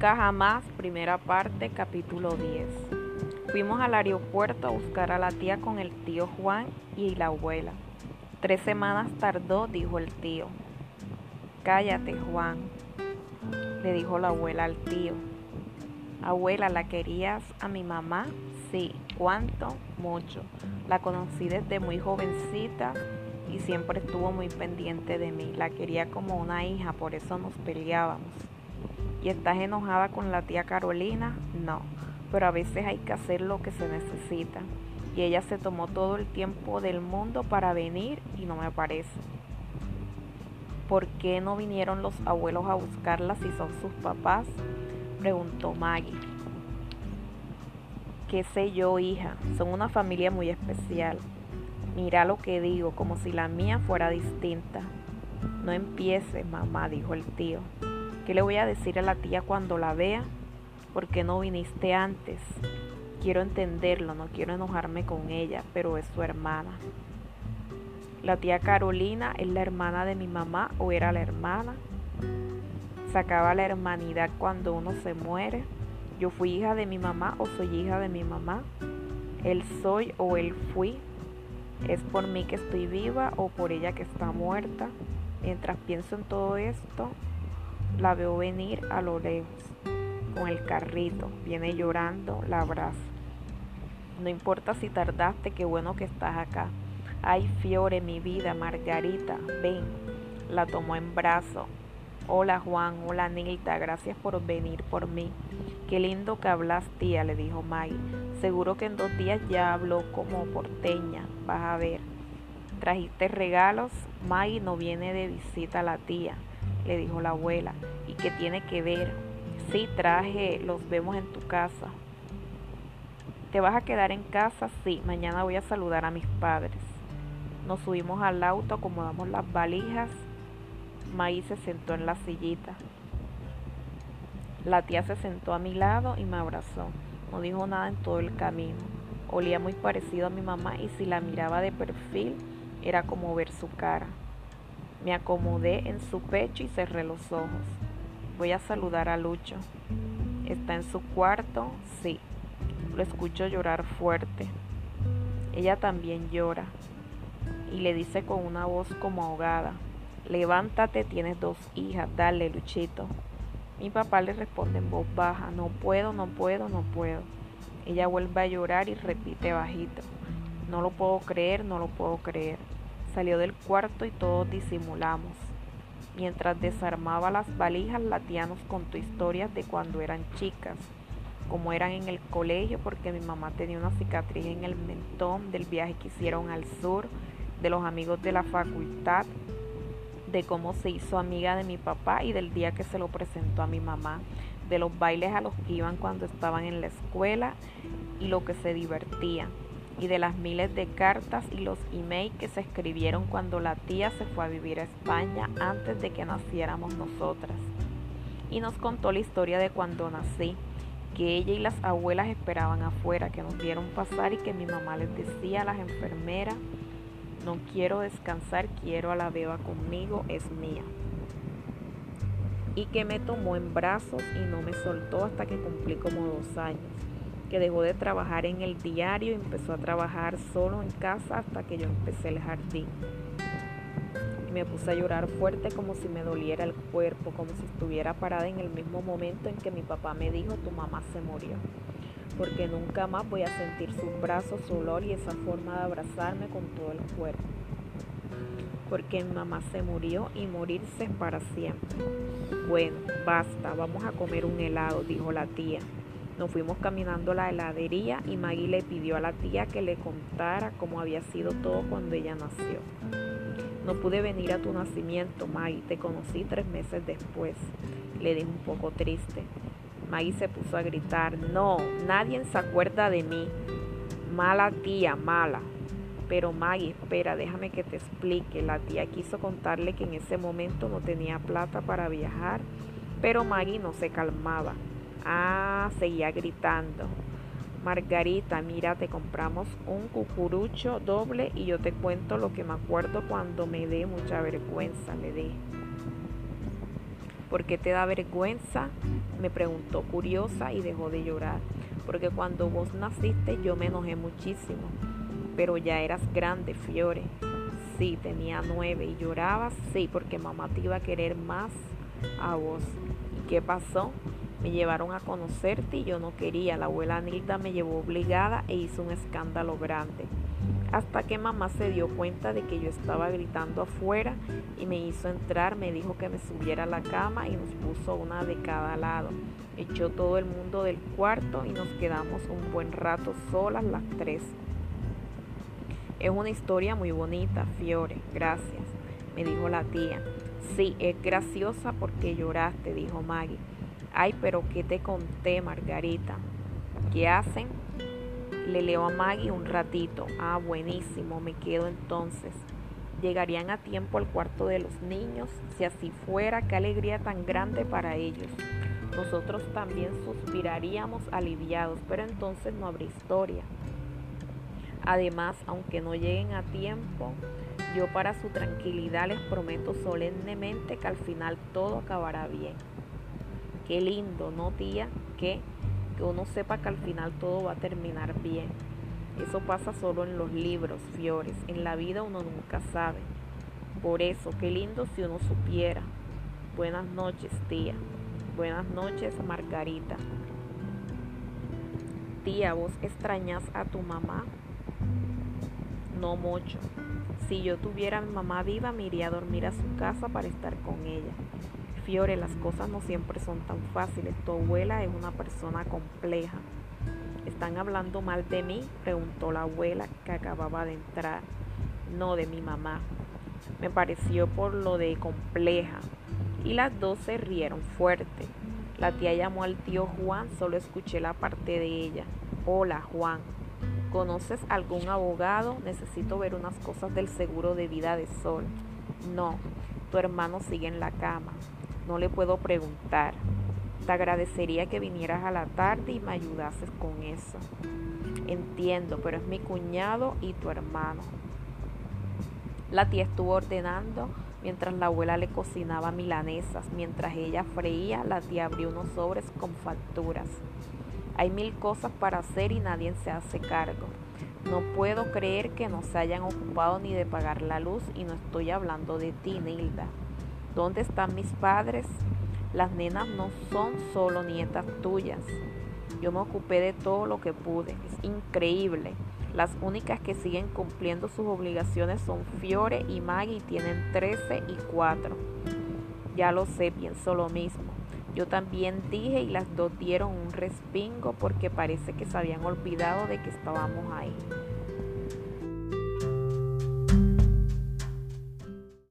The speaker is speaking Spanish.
Nunca jamás, primera parte, capítulo 10. Fuimos al aeropuerto a buscar a la tía con el tío Juan y la abuela. Tres semanas tardó, dijo el tío. Cállate, Juan, le dijo la abuela al tío. Abuela, ¿la querías a mi mamá? Sí. ¿Cuánto? Mucho. La conocí desde muy jovencita y siempre estuvo muy pendiente de mí. La quería como una hija, por eso nos peleábamos. ¿Y estás enojada con la tía Carolina? No, pero a veces hay que hacer lo que se necesita. Y ella se tomó todo el tiempo del mundo para venir y no me parece. ¿Por qué no vinieron los abuelos a buscarla si son sus papás? Preguntó Maggie. ¿Qué sé yo, hija? Son una familia muy especial. Mira lo que digo, como si la mía fuera distinta. No empieces, mamá, dijo el tío. ¿Qué le voy a decir a la tía cuando la vea? ¿Por qué no viniste antes? Quiero entenderlo, no quiero enojarme con ella, pero es su hermana. La tía Carolina es la hermana de mi mamá o era la hermana. Sacaba la hermanidad cuando uno se muere. Yo fui hija de mi mamá o soy hija de mi mamá. Él soy o él fui. Es por mí que estoy viva o por ella que está muerta. Mientras pienso en todo esto, la veo venir a lo lejos, con el carrito, viene llorando, la abrazo. No importa si tardaste, qué bueno que estás acá. Ay, Fiore, mi vida, Margarita, ven. La tomó en brazo. Hola Juan, hola Nilda, gracias por venir por mí. Qué lindo que hablas, tía, le dijo Maggie. Seguro que en dos días ya habló como porteña, vas a ver. ¿Trajiste regalos? Maggie no viene de visita a la tía le dijo la abuela. ¿Y qué tiene que ver? Sí, traje, los vemos en tu casa. ¿Te vas a quedar en casa? Sí, mañana voy a saludar a mis padres. Nos subimos al auto, acomodamos las valijas. Maíz se sentó en la sillita. La tía se sentó a mi lado y me abrazó. No dijo nada en todo el camino. Olía muy parecido a mi mamá y si la miraba de perfil era como ver su cara. Me acomodé en su pecho y cerré los ojos. Voy a saludar a Lucho. ¿Está en su cuarto? Sí. Lo escucho llorar fuerte. Ella también llora. Y le dice con una voz como ahogada, levántate, tienes dos hijas, dale, Luchito. Mi papá le responde en voz baja, no puedo, no puedo, no puedo. Ella vuelve a llorar y repite bajito, no lo puedo creer, no lo puedo creer. Salió del cuarto y todos disimulamos. Mientras desarmaba las valijas, la tía nos contó historias de cuando eran chicas, como eran en el colegio, porque mi mamá tenía una cicatriz en el mentón del viaje que hicieron al sur, de los amigos de la facultad, de cómo se hizo amiga de mi papá y del día que se lo presentó a mi mamá, de los bailes a los que iban cuando estaban en la escuela y lo que se divertían y de las miles de cartas y los emails que se escribieron cuando la tía se fue a vivir a España antes de que naciéramos nosotras. Y nos contó la historia de cuando nací, que ella y las abuelas esperaban afuera, que nos vieron pasar y que mi mamá les decía a las enfermeras, no quiero descansar, quiero a la beba conmigo, es mía. Y que me tomó en brazos y no me soltó hasta que cumplí como dos años que dejó de trabajar en el diario y empezó a trabajar solo en casa hasta que yo empecé el jardín. Y me puse a llorar fuerte como si me doliera el cuerpo, como si estuviera parada en el mismo momento en que mi papá me dijo tu mamá se murió. Porque nunca más voy a sentir sus brazos, su olor y esa forma de abrazarme con todo el cuerpo. Porque mi mamá se murió y morirse es para siempre. Bueno, basta, vamos a comer un helado, dijo la tía. Nos fuimos caminando a la heladería y Maggie le pidió a la tía que le contara cómo había sido todo cuando ella nació. No pude venir a tu nacimiento, Maggie, te conocí tres meses después, le dijo un poco triste. Maggie se puso a gritar, no, nadie se acuerda de mí. Mala tía, mala. Pero Maggie, espera, déjame que te explique. La tía quiso contarle que en ese momento no tenía plata para viajar, pero Maggie no se calmaba. Ah, seguía gritando. Margarita, mira, te compramos un cucurucho doble y yo te cuento lo que me acuerdo cuando me dé mucha vergüenza, le dije. ¿Por qué te da vergüenza? Me preguntó curiosa y dejó de llorar. Porque cuando vos naciste yo me enojé muchísimo. Pero ya eras grande, Fiore. Sí, tenía nueve y llorabas, sí, porque mamá te iba a querer más a vos. ¿Y qué pasó? Me llevaron a conocerte y yo no quería. La abuela Nilda me llevó obligada e hizo un escándalo grande. Hasta que mamá se dio cuenta de que yo estaba gritando afuera y me hizo entrar, me dijo que me subiera a la cama y nos puso una de cada lado. Echó todo el mundo del cuarto y nos quedamos un buen rato solas las tres. Es una historia muy bonita, Fiore, gracias, me dijo la tía. Sí, es graciosa porque lloraste, dijo Maggie. Ay, pero ¿qué te conté, Margarita? ¿Qué hacen? Le leo a Maggie un ratito. Ah, buenísimo, me quedo entonces. Llegarían a tiempo al cuarto de los niños. Si así fuera, qué alegría tan grande para ellos. Nosotros también suspiraríamos aliviados, pero entonces no habría historia. Además, aunque no lleguen a tiempo, yo para su tranquilidad les prometo solemnemente que al final todo acabará bien. Qué lindo, ¿no, tía? Que, que uno sepa que al final todo va a terminar bien. Eso pasa solo en los libros, Fiores. En la vida uno nunca sabe. Por eso, qué lindo si uno supiera. Buenas noches, tía. Buenas noches, Margarita. Tía, ¿vos extrañas a tu mamá? No mucho. Si yo tuviera a mi mamá viva, me iría a dormir a su casa para estar con ella. Fiore, las cosas no siempre son tan fáciles. Tu abuela es una persona compleja. ¿Están hablando mal de mí? preguntó la abuela que acababa de entrar. No, de mi mamá. Me pareció por lo de compleja. Y las dos se rieron fuerte. La tía llamó al tío Juan, solo escuché la parte de ella. Hola, Juan. ¿Conoces algún abogado? Necesito ver unas cosas del seguro de vida de Sol. No, tu hermano sigue en la cama. No le puedo preguntar. Te agradecería que vinieras a la tarde y me ayudases con eso. Entiendo, pero es mi cuñado y tu hermano. La tía estuvo ordenando mientras la abuela le cocinaba milanesas. Mientras ella freía, la tía abrió unos sobres con facturas. Hay mil cosas para hacer y nadie se hace cargo. No puedo creer que no se hayan ocupado ni de pagar la luz y no estoy hablando de ti, Nilda. ¿Dónde están mis padres? Las nenas no son solo nietas tuyas. Yo me ocupé de todo lo que pude. Es increíble. Las únicas que siguen cumpliendo sus obligaciones son Fiore y Maggie tienen 13 y 4. Ya lo sé, pienso lo mismo. Yo también dije y las dos dieron un respingo porque parece que se habían olvidado de que estábamos ahí.